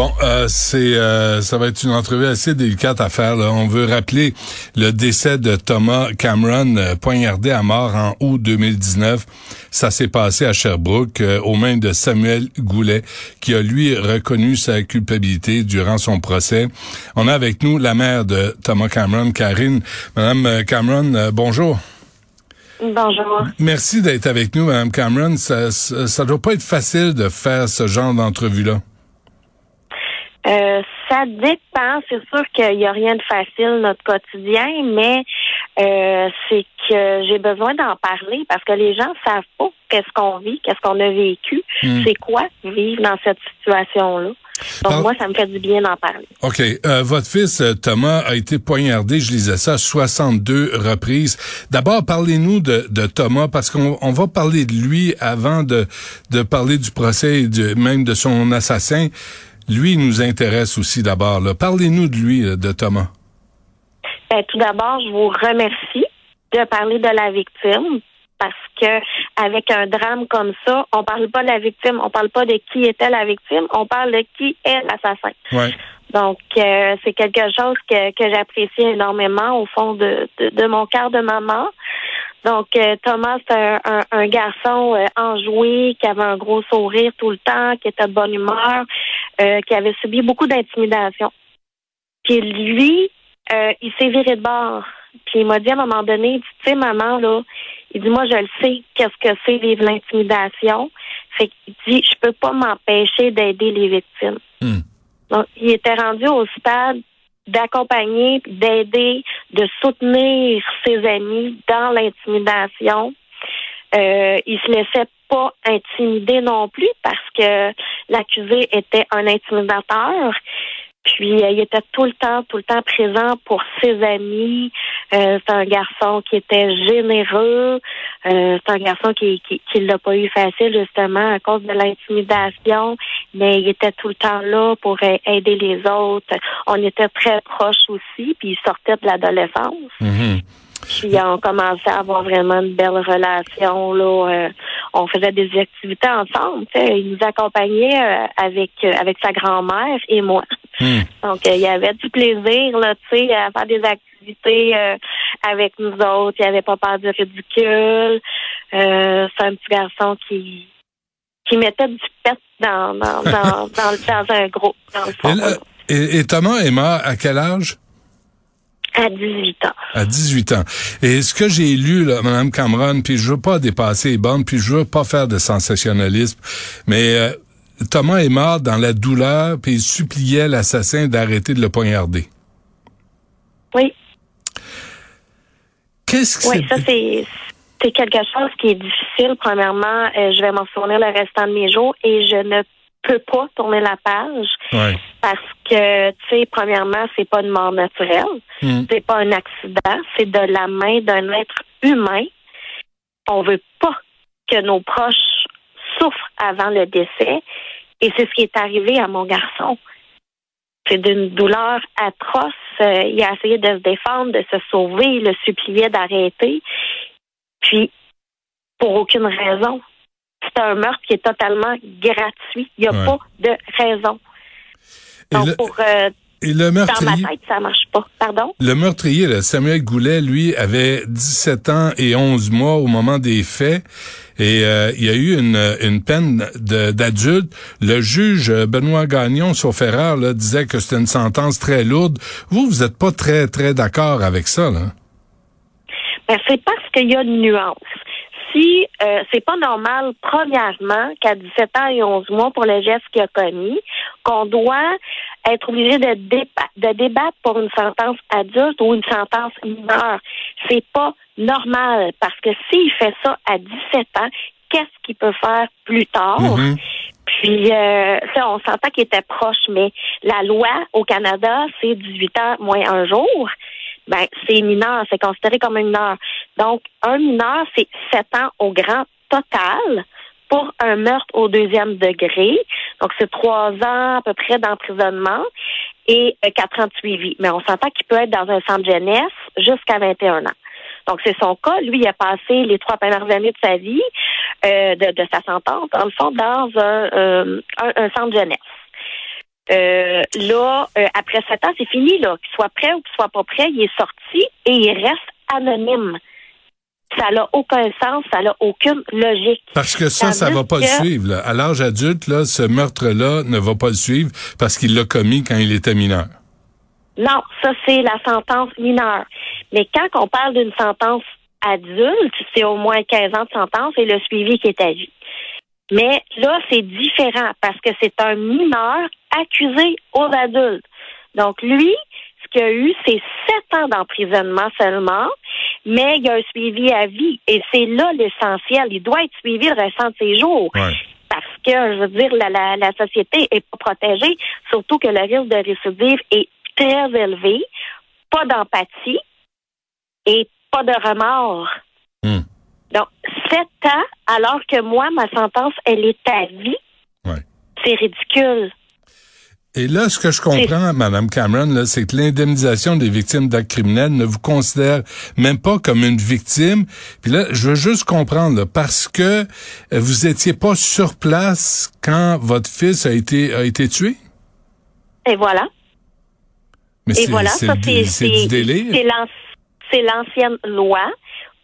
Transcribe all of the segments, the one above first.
Bon, euh, c'est euh, ça va être une entrevue assez délicate à faire. Là. On veut rappeler le décès de Thomas Cameron, euh, poignardé à mort en août 2019. Ça s'est passé à Sherbrooke, euh, aux mains de Samuel Goulet, qui a lui reconnu sa culpabilité durant son procès. On a avec nous la mère de Thomas Cameron, Karine. Madame Cameron, bonjour. Bonjour. Merci d'être avec nous, Madame Cameron. Ça, ça, ça doit pas être facile de faire ce genre d'entrevue-là. Euh, ça dépend. C'est sûr qu'il n'y a rien de facile notre quotidien, mais euh, c'est que j'ai besoin d'en parler parce que les gens savent pas qu'est-ce qu'on vit, qu'est-ce qu'on a vécu, Hmm. c'est quoi vivre dans cette situation-là. Donc Par- moi, ça me fait du bien d'en parler. OK. Euh, votre fils, euh, Thomas, a été poignardé, je lisais ça, 62 reprises. D'abord, parlez-nous de, de Thomas, parce qu'on on va parler de lui avant de, de parler du procès et de, même de son assassin. Lui, nous intéresse aussi d'abord. Parlez-nous de lui, euh, de Thomas. Ben, tout d'abord, je vous remercie de parler de la victime parce que avec un drame comme ça, on parle pas de la victime, on parle pas de qui était la victime, on parle de qui est l'assassin. Ouais. Donc, euh, c'est quelque chose que, que j'apprécie énormément au fond de, de, de mon cœur de maman. Donc, euh, Thomas, c'est un, un, un garçon euh, enjoué, qui avait un gros sourire tout le temps, qui était de bonne humeur, euh, qui avait subi beaucoup d'intimidation. Puis lui, euh, il s'est viré de bord. Puis il m'a dit à un moment donné, il dit, tu sais, maman, là, il dit, moi, je le sais, qu'est-ce que c'est vivre l'intimidation. Fait qu'il dit, je peux pas m'empêcher d'aider les victimes. Hmm. Donc, il était rendu au stade d'accompagner, d'aider, de soutenir ses amis dans l'intimidation. Euh, il se laissait pas intimider non plus parce que l'accusé était un intimidateur. Puis euh, il était tout le temps, tout le temps présent pour ses amis. Euh, c'est un garçon qui était généreux. Euh, c'est un garçon qui qui, qui l'a pas eu facile justement à cause de l'intimidation, mais il était tout le temps là pour aider les autres. On était très proches aussi, puis il sortait de l'adolescence. Mhm. Puis on commençait à avoir vraiment une belle relation. Là, Euh, on faisait des activités ensemble. Il nous accompagnait euh, avec euh, avec sa grand-mère et moi. Hmm. Donc euh, il y avait du plaisir là, tu sais, à faire des activités euh, avec nous autres. Il avait pas peur du ridicule. Euh, c'est un petit garçon qui qui mettait du pet dans dans dans, dans, dans un groupe dans le fond, Et, là, et- et Thomas est mort à quel âge? À 18 ans. À 18 ans. Et ce que j'ai lu, là, Mme Cameron, puis je veux pas dépasser les bornes, puis je veux pas faire de sensationnalisme, mais euh, Thomas est mort dans la douleur, puis il suppliait l'assassin d'arrêter de le poignarder. Oui. Qu'est-ce que Oui, ça c'est c'est quelque chose qui est difficile. Premièrement, euh, je vais m'en souvenir le restant de mes jours et je ne peux pas tourner la page Ouais. parce que, tu sais, premièrement, c'est pas une mort naturelle, Hmm. c'est pas un accident, c'est de la main d'un être humain. On veut pas que nos proches souffrent avant le décès et c'est ce qui est arrivé à mon garçon. C'est d'une douleur atroce. Euh, il a essayé de se défendre, de se sauver, il le suppliait d'arrêter. Puis, pour aucune raison. C'est un meurtre qui est totalement gratuit. Il n'y a Ouais. pas de raison. Et Donc, le, pour, euh, et le dans ma meurtrier, tête, ça marche pas. Pardon? le meurtrier, là, Samuel Goulet, lui, avait 17 ans et 11 mois au moment des faits. Et euh, il y a eu une, une peine d'adulte. Le juge Benoît Gagnon, sauf erreur, là, disait que c'était une sentence très lourde. Vous, vous n'êtes pas très, très d'accord avec ça, là? Ben, c'est parce qu'il y a une nuance. Si euh, c'est pas normal, premièrement, qu'à 17 ans et 11 mois pour le geste qu'il a commis, qu'on doit être obligé de, de débattre pour une sentence adulte ou une sentence mineure. C'est pas normal parce que s'il fait ça à 17 ans, qu'est-ce qu'il peut faire plus tard? Mhm. Puis, euh, ça, on s'entend qu'il était proche, mais la loi au Canada, c'est 18 ans moins un jour. Ben, c'est mineur, c'est considéré comme un mineur. Donc, un mineur, c'est 7 ans au grand total pour un meurtre au deuxième degré. Donc, c'est trois ans à peu près d'emprisonnement et euh, quatre ans de suivi. Mais on s'entend qu'il peut être dans un centre jeunesse jusqu'à 21 ans. Donc, c'est son cas. Lui, il a passé les trois premières années de sa vie, euh, de, sa sentence, dans le fond, dans un, euh, centre jeunesse. Là, après sept ans, c'est fini, là. Qu'il soit prêt ou qu'il soit pas prêt, il est sorti et il reste anonyme. Ça n'a aucun sens, ça n'a aucune logique. Parce que ça, ça va pas le suivre. À l'âge adulte, là, ce meurtre-là ne va pas le suivre parce qu'il l'a commis quand il était mineur. Non, ça, c'est la sentence mineure. Mais quand on parle d'une sentence adulte, c'est au moins 15 ans de sentence et le suivi qui est à vie. Mais là, c'est différent parce que c'est un mineur accusé aux adultes. Donc, lui, ce qu'il a eu, c'est sept ans d'emprisonnement seulement, mais il y a un suivi à vie. Et c'est là l'essentiel. Il doit être suivi le restant de ses jours. Parce que, je veux dire, la, la, la société est pas protégée, surtout que le risque de récidive est très élevé, pas d'empathie et pas de remords. Hmm. Donc, sept ans, alors que moi, ma sentence, elle est à vie. C'est ridicule. Et là, ce que je comprends, Mme Cameron, c'est que l'indemnisation des victimes d'actes criminels ne vous considère même pas comme une victime. Puis là, je veux juste comprendre, parce que vous étiez pas sur place quand votre fils a été a été tué? Et voilà. Et voilà, ça c'est C'est l'ancienne loi.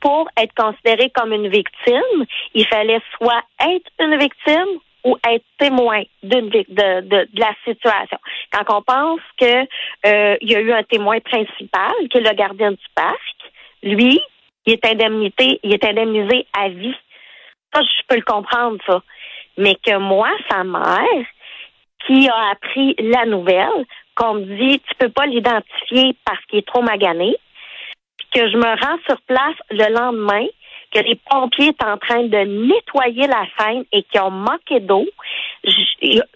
Pour être considéré comme une victime, il fallait soit être une victime ou être témoin d'une de, de, de, la situation. Quand on pense que euh, il y a eu un témoin principal, qui est le gardien du parc, lui, il est indemnité, il est indemnisé à vie. Ça, je peux le comprendre, ça. Mais que moi, sa mère, qui a appris la nouvelle, qu'on me dit tu peux pas l'identifier parce qu'il est trop magané, que je me rends sur place le lendemain, que les pompiers sont en train de nettoyer la scène et qu'ils ont manqué d'eau.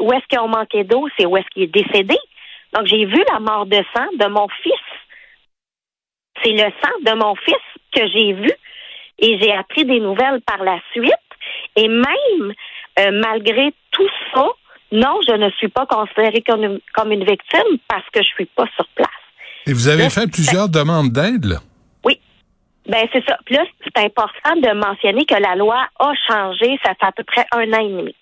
Où est-ce qu'ils ont manqué d'eau? C'est où est-ce qu'il est décédé. Donc, j'ai vu la mort de sang de mon fils. C'est le sang de mon fils que j'ai vu et j'ai appris des nouvelles par la suite. Et même, euh, malgré tout ça, non, je ne suis pas considérée comme une, comme une victime parce que je suis pas sur place. Et vous avez fait plusieurs demandes d'aide, Oui. Ben c'est ça. Puis là, c'est important de mentionner que la loi a changé, ça fait à peu près un an et demi.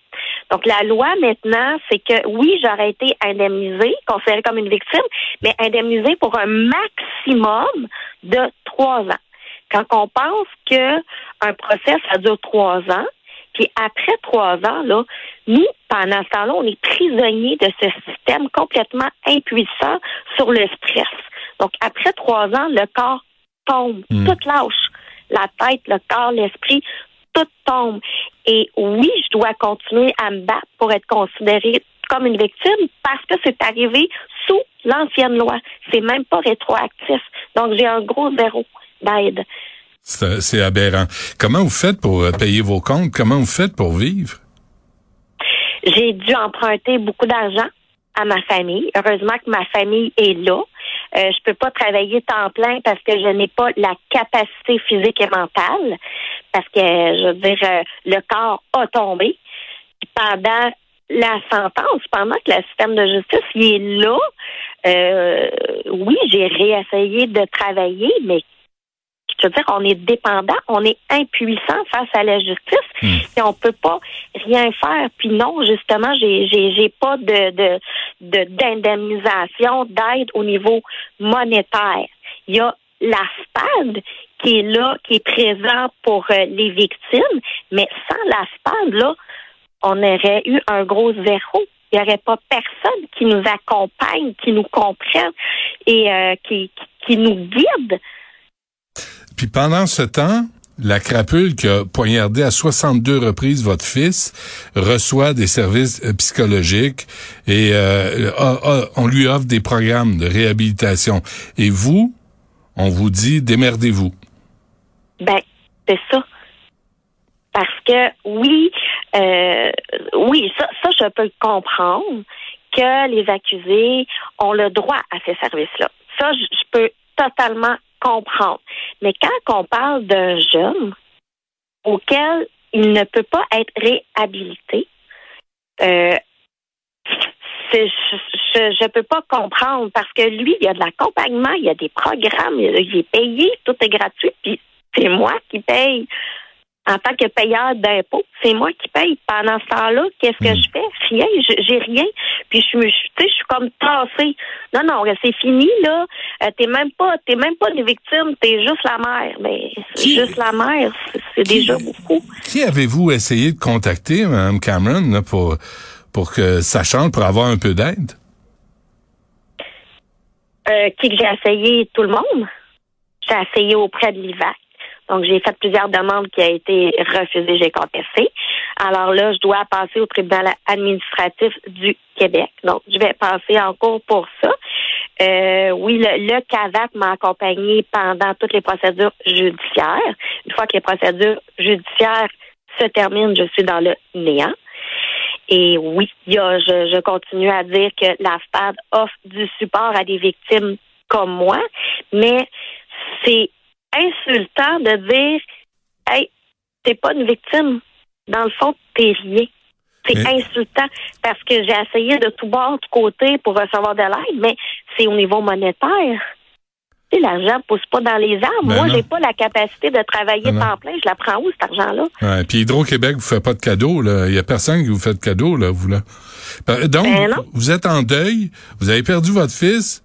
Donc la loi maintenant, c'est que oui, j'aurais été indemnisée, considérée comme une victime, mais indemnisée pour un maximum de trois ans. Quand on pense que un procès ça dure trois ans, puis après trois ans, là, nous, pendant ce temps-là, on est prisonniers de ce système complètement impuissant sur le stress. Donc, après trois ans, le corps tombe, hmm. tout lâche. La tête, le corps, l'esprit, tout tombe. Et oui, je dois continuer à me battre pour être considérée comme une victime parce que c'est arrivé sous l'ancienne loi. C'est même pas rétroactif. Donc, j'ai un gros zéro d'aide. C'est aberrant. Comment vous faites pour euh, payer vos comptes? Comment vous faites pour vivre? J'ai dû emprunter beaucoup d'argent à ma famille. Heureusement que ma famille est là. Euh, je peux pas travailler temps plein parce que je n'ai pas la capacité physique et mentale. Parce que, je veux dire, euh, le corps a tombé. pendant la sentence, pendant que le système de justice est là, euh, oui, j'ai réessayé de travailler, mais je veux dire, on est dépendant, on est impuissant face à la justice hmm. et on peut pas rien faire. Puis non, justement, j'ai j'ai pas de de d'indemnisation, d'aide au niveau monétaire. Il y a la SPAD qui est là, qui est présent pour euh, les victimes, mais sans la SPAD, là, on aurait eu un gros zéro. Il n'y aurait pas personne qui nous accompagne, qui nous comprenne et euh, qui, qui nous guide Puis pendant ce temps, la crapule qui a poignardé à 62 reprises votre fils reçoit des services euh, psychologiques et euh, on lui offre des programmes de réhabilitation. Et vous, on vous dit démerdez-vous. Ben, c'est ça. Parce que oui, euh, oui, ça, ça, je peux comprendre que les accusés ont le droit à ces services-là. Ça, je, peux totalement Mais quand on parle d'un jeune auquel il ne peut pas être réhabilité, euh, je ne peux pas comprendre parce que lui, il y a de l'accompagnement, il y a des programmes, il est payé, tout est gratuit, puis c'est moi qui paye en tant que payeur d'impôts. C'est moi qui paye. Pendant ce temps-là, qu'est-ce que hmm. je fais? Rien. J'ai rien. Puis je me, je suis comme tassée. Non, non, c'est fini, là. Euh, t'es même pas, t'es même pas une victime, t'es juste la mère. Mais c'est juste la mère, c'est déjà beaucoup. Qui avez-vous essayé de contacter, Mme Cameron, pour, pour que ça change, pour avoir un peu d'aide? Euh, qui que j'ai essayé? Tout le monde. J'ai essayé auprès de l'IVAC. Donc, j'ai fait plusieurs demandes qui ont été refusées, j'ai contesté. Alors là, je dois passer au tribunal administratif du Québec. Donc, je vais passer en cours pour ça. Euh, oui, le, CAVAC m'a accompagné pendant toutes les procédures judiciaires. Une fois que les procédures judiciaires se terminent, je suis dans le néant. Et oui, a, je, je continue à dire que la FAD offre du support à des victimes comme moi, mais c'est insultant de dire Hey, t'es pas une victime. Dans le fond, t'es rien. C'est insultant parce que j'ai essayé de tout bord, de côté pour recevoir de l'aide, mais c'est au niveau monétaire. L'argent ne pousse pas dans les arbres. Ben Moi, j'ai pas la capacité de travailler ben temps plein. Je la prends où, cet argent-là? Ouais, puis Hydro-Québec vous fait pas de cadeau, là. Il y a personne qui vous fait de cadeau, là, vous, là. Ben, donc, vous êtes en deuil, vous avez perdu votre fils,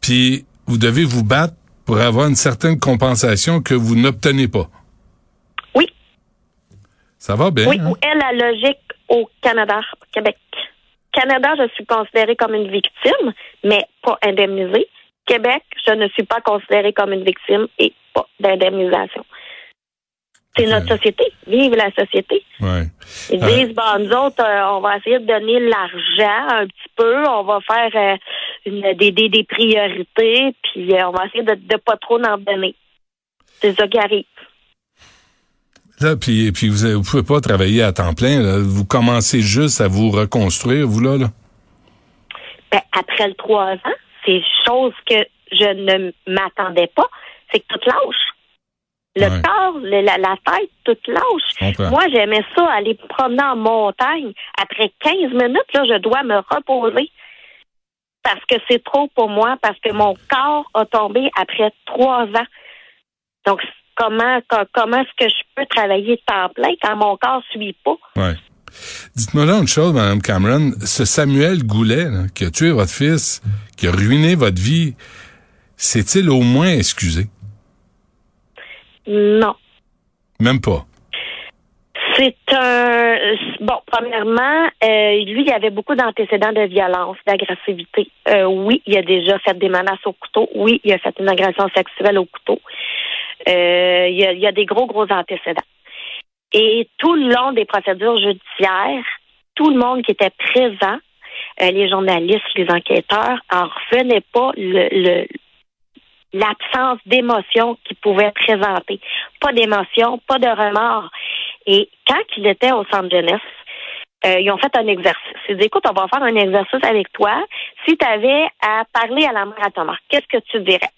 puis vous devez vous battre pour avoir une certaine compensation que vous n'obtenez pas. Oui. Ça va bien. Oui, hein? ou est la logique au Canada, au Québec. Canada, je suis considérée comme une victime, mais pas indemnisée. Québec, je ne suis pas considérée comme une victime et pas d'indemnisation. C'est notre société. Vive la société. Ouais. Ils disent, bon, nous autres, euh, on va essayer de donner l'argent un petit peu, on va faire euh, une, des, des, des, priorités, puis euh, on va essayer de ne pas trop en donner. C'est ça qui arrive. Là, puis, puis vous ne pouvez pas travailler à temps plein. Vous commencez juste à vous reconstruire, vous, là? là. Ben, après le trois ans, c'est chose que je ne m'attendais pas. C'est que tout lâche. Le corps, la, la, tête, toute lâche. Moi, j'aimais ça, aller promener en montagne. Après 15 minutes, là, je dois me reposer. Parce que c'est trop pour moi, parce que mon corps a tombé après trois ans. Donc, comment, comment est-ce que je peux travailler temps plein quand mon corps ne suit pas? Ouais. Dites-moi là une chose, Mme Cameron. Ce Samuel Goulet, qui a tué votre fils, qui a ruiné votre vie, s'est-il au moins excusé? Non. Même pas? C'est un bon. Premièrement, euh, lui, il avait beaucoup d'antécédents de violence, d'agressivité. Euh, oui, il a déjà fait des menaces au couteau. Oui, il a fait une agression sexuelle au couteau. Euh, il, y a, il a des gros gros antécédents. Et tout le long des procédures judiciaires, tout le monde qui était présent, les journalistes, les enquêteurs, en revenaient pas l'absence d'émotion qu'il pouvait présenter. Pas d'émotion, pas de remords. Et quand il était au centre jeunesse, euh, ils ont fait un exercice. Ils dit, écoute, on va faire un exercice avec toi. Si tu avais à parler à la mère à ton qu'est-ce que tu dirais?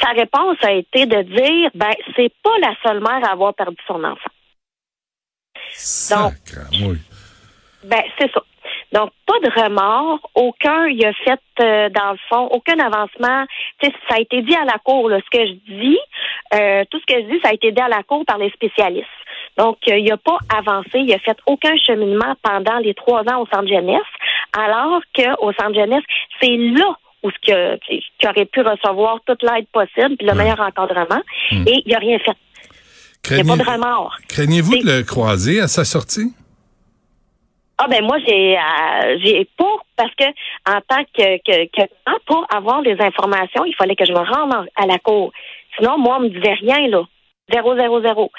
Sa réponse a été de dire, ben, c'est pas la seule mère à avoir perdu son enfant. Donc, ben, c'est ça. Donc, pas de remords, aucun, il a fait, euh, dans le fond, aucun avancement. Ça a été dit à la cour, là, ce que je dis, euh, tout ce que je dis, ça a été dit à la cour par les spécialistes. Donc, euh, il n'a pas avancé, il a fait aucun cheminement pendant les trois ans au centre jeunesse, alors qu'au centre jeunesse, c'est là où ce qui, aurait pu recevoir toute l'aide possible, puis le meilleur encadrement, hmm. et il n'a rien fait. Il n'y a pas de remords. Craignez-vous de le croiser à sa sortie? Ah ben moi j'ai euh, j'ai pour parce que en tant que, que, que pour avoir les informations, il fallait que je me rende à la cour. Sinon, moi, on me disait rien, là. Zéro, zéro, zéro.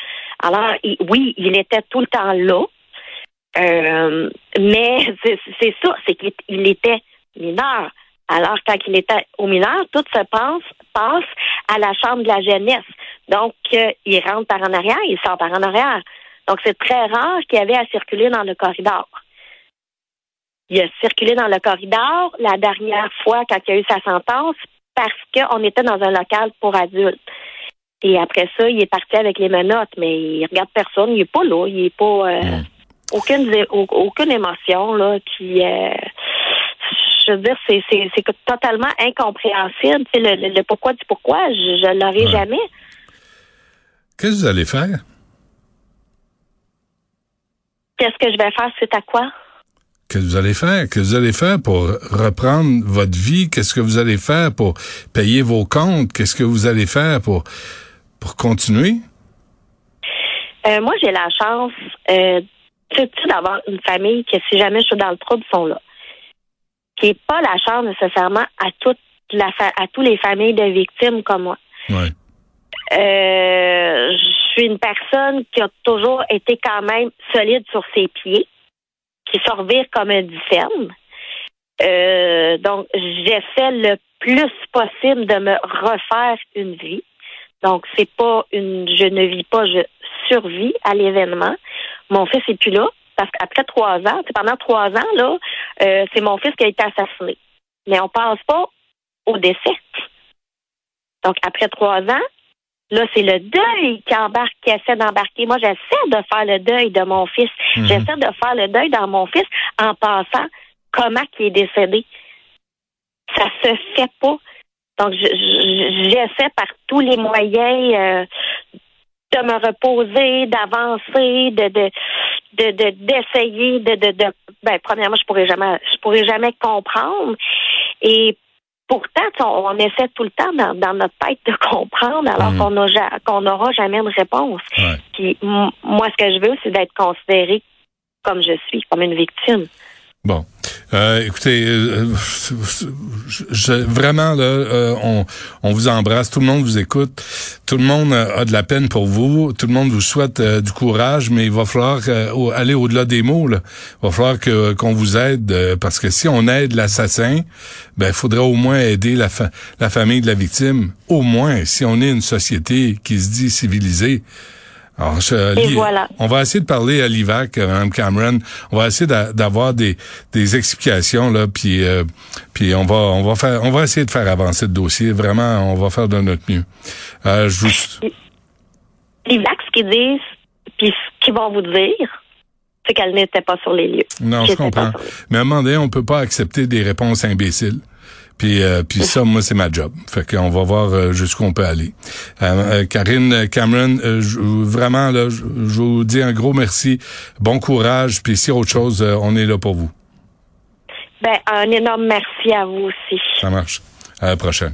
Alors, oui, il était tout le temps là. Euh, mais c'est ça, c'est qu'il était mineur. Alors, quand il était au mineur, tout se passe, passe à la chambre de la jeunesse. Donc, euh, il rentre par en arrière, il sort par en arrière. Donc, c'est très rare qu'il y avait à circuler dans le corridor. Il a circulé dans le corridor la dernière fois quand il a eu sa sentence parce qu'on était dans un local pour adultes. Et après ça, il est parti avec les menottes, mais il regarde personne, il est pas là, il est pas euh, aucune aucune émotion là qui euh, je veux dire, c'est, totalement incompréhensible. le, le, pourquoi du pourquoi, je, je l'aurai jamais. Qu'est-ce que vous allez faire? Qu'est-ce que je vais faire, c'est à quoi? Qu'est-ce que vous allez faire? Qu'est-ce que vous allez faire pour reprendre votre vie? Qu'est-ce que vous allez faire pour payer vos comptes? Qu'est-ce que vous allez faire pour, pour continuer? Euh, moi, j'ai la chance euh, d'avoir une famille qui, si jamais je suis dans le trouble, sont là. Qui n'est pas la chance nécessairement à toute la à toutes les familles de victimes comme moi. Ouais. Euh, je suis une personne qui a toujours été quand même solide sur ses pieds, qui survit comme un dixaine. Euh, donc, j'essaie le plus possible de me refaire une vie. Donc, c'est pas une, je ne vis pas, je survis à l'événement. Mon fils est plus là parce qu'après trois ans, pendant trois ans là, euh, c'est mon fils qui a été assassiné. Mais on pense pas au décès. Donc, après trois ans, Là, c'est le deuil qui embarque, qui essaie d'embarquer. Moi, j'essaie de faire le deuil de mon fils. Mhm. J'essaie de faire le deuil dans mon fils en pensant comment il est décédé. Ça se fait pas. Donc, j'essaie par tous les moyens euh, de me reposer, d'avancer, de de d'essayer de, de, de, ben premièrement je pourrais jamais je pourrais jamais comprendre et pourtant, on, essaie tout le temps dans, notre tête de comprendre alors mhm. qu'on n'aura jamais de réponse. Puis moi, ce que je veux, c'est d'être considérée comme je suis, comme une victime. Bon. Euh, écoutez, euh, je, vraiment là, euh, on, on vous embrasse, tout le monde vous écoute, tout le monde a de la peine pour vous, tout le monde vous souhaite du courage, mais il va falloir aller au-delà des mots. Là. Il va falloir que qu'on vous aide parce que si on aide l'assassin, ben il faudrait au moins aider la, la famille de la victime. Au moins, si on est une société qui se dit civilisée. Alors, On va essayer de parler à l'IVAC, euh, Mme Cameron. On va essayer d'avoir des, des explications là, puis euh, puis on va on va faire on va essayer de faire avancer le dossier. Vraiment, on va faire de notre mieux. Euh, je vous... L'IVAC, ce qu'ils disent, puis ce qu'ils vont vous dire, c'est qu'elle n'était pas sur les lieux. Non, je comprends. Mais à un moment donné, on peut pas accepter des réponses imbéciles. Puis, euh, puis ça, moi, c'est ma job. Fait qu'on va voir euh, jusqu'où on peut aller. Euh, Karine Cameron, vraiment, là, je, vous dis un gros merci. Bon courage. Puis si autre chose, on est là pour vous. Ben, un énorme merci à vous aussi. Ça marche. À la prochaine.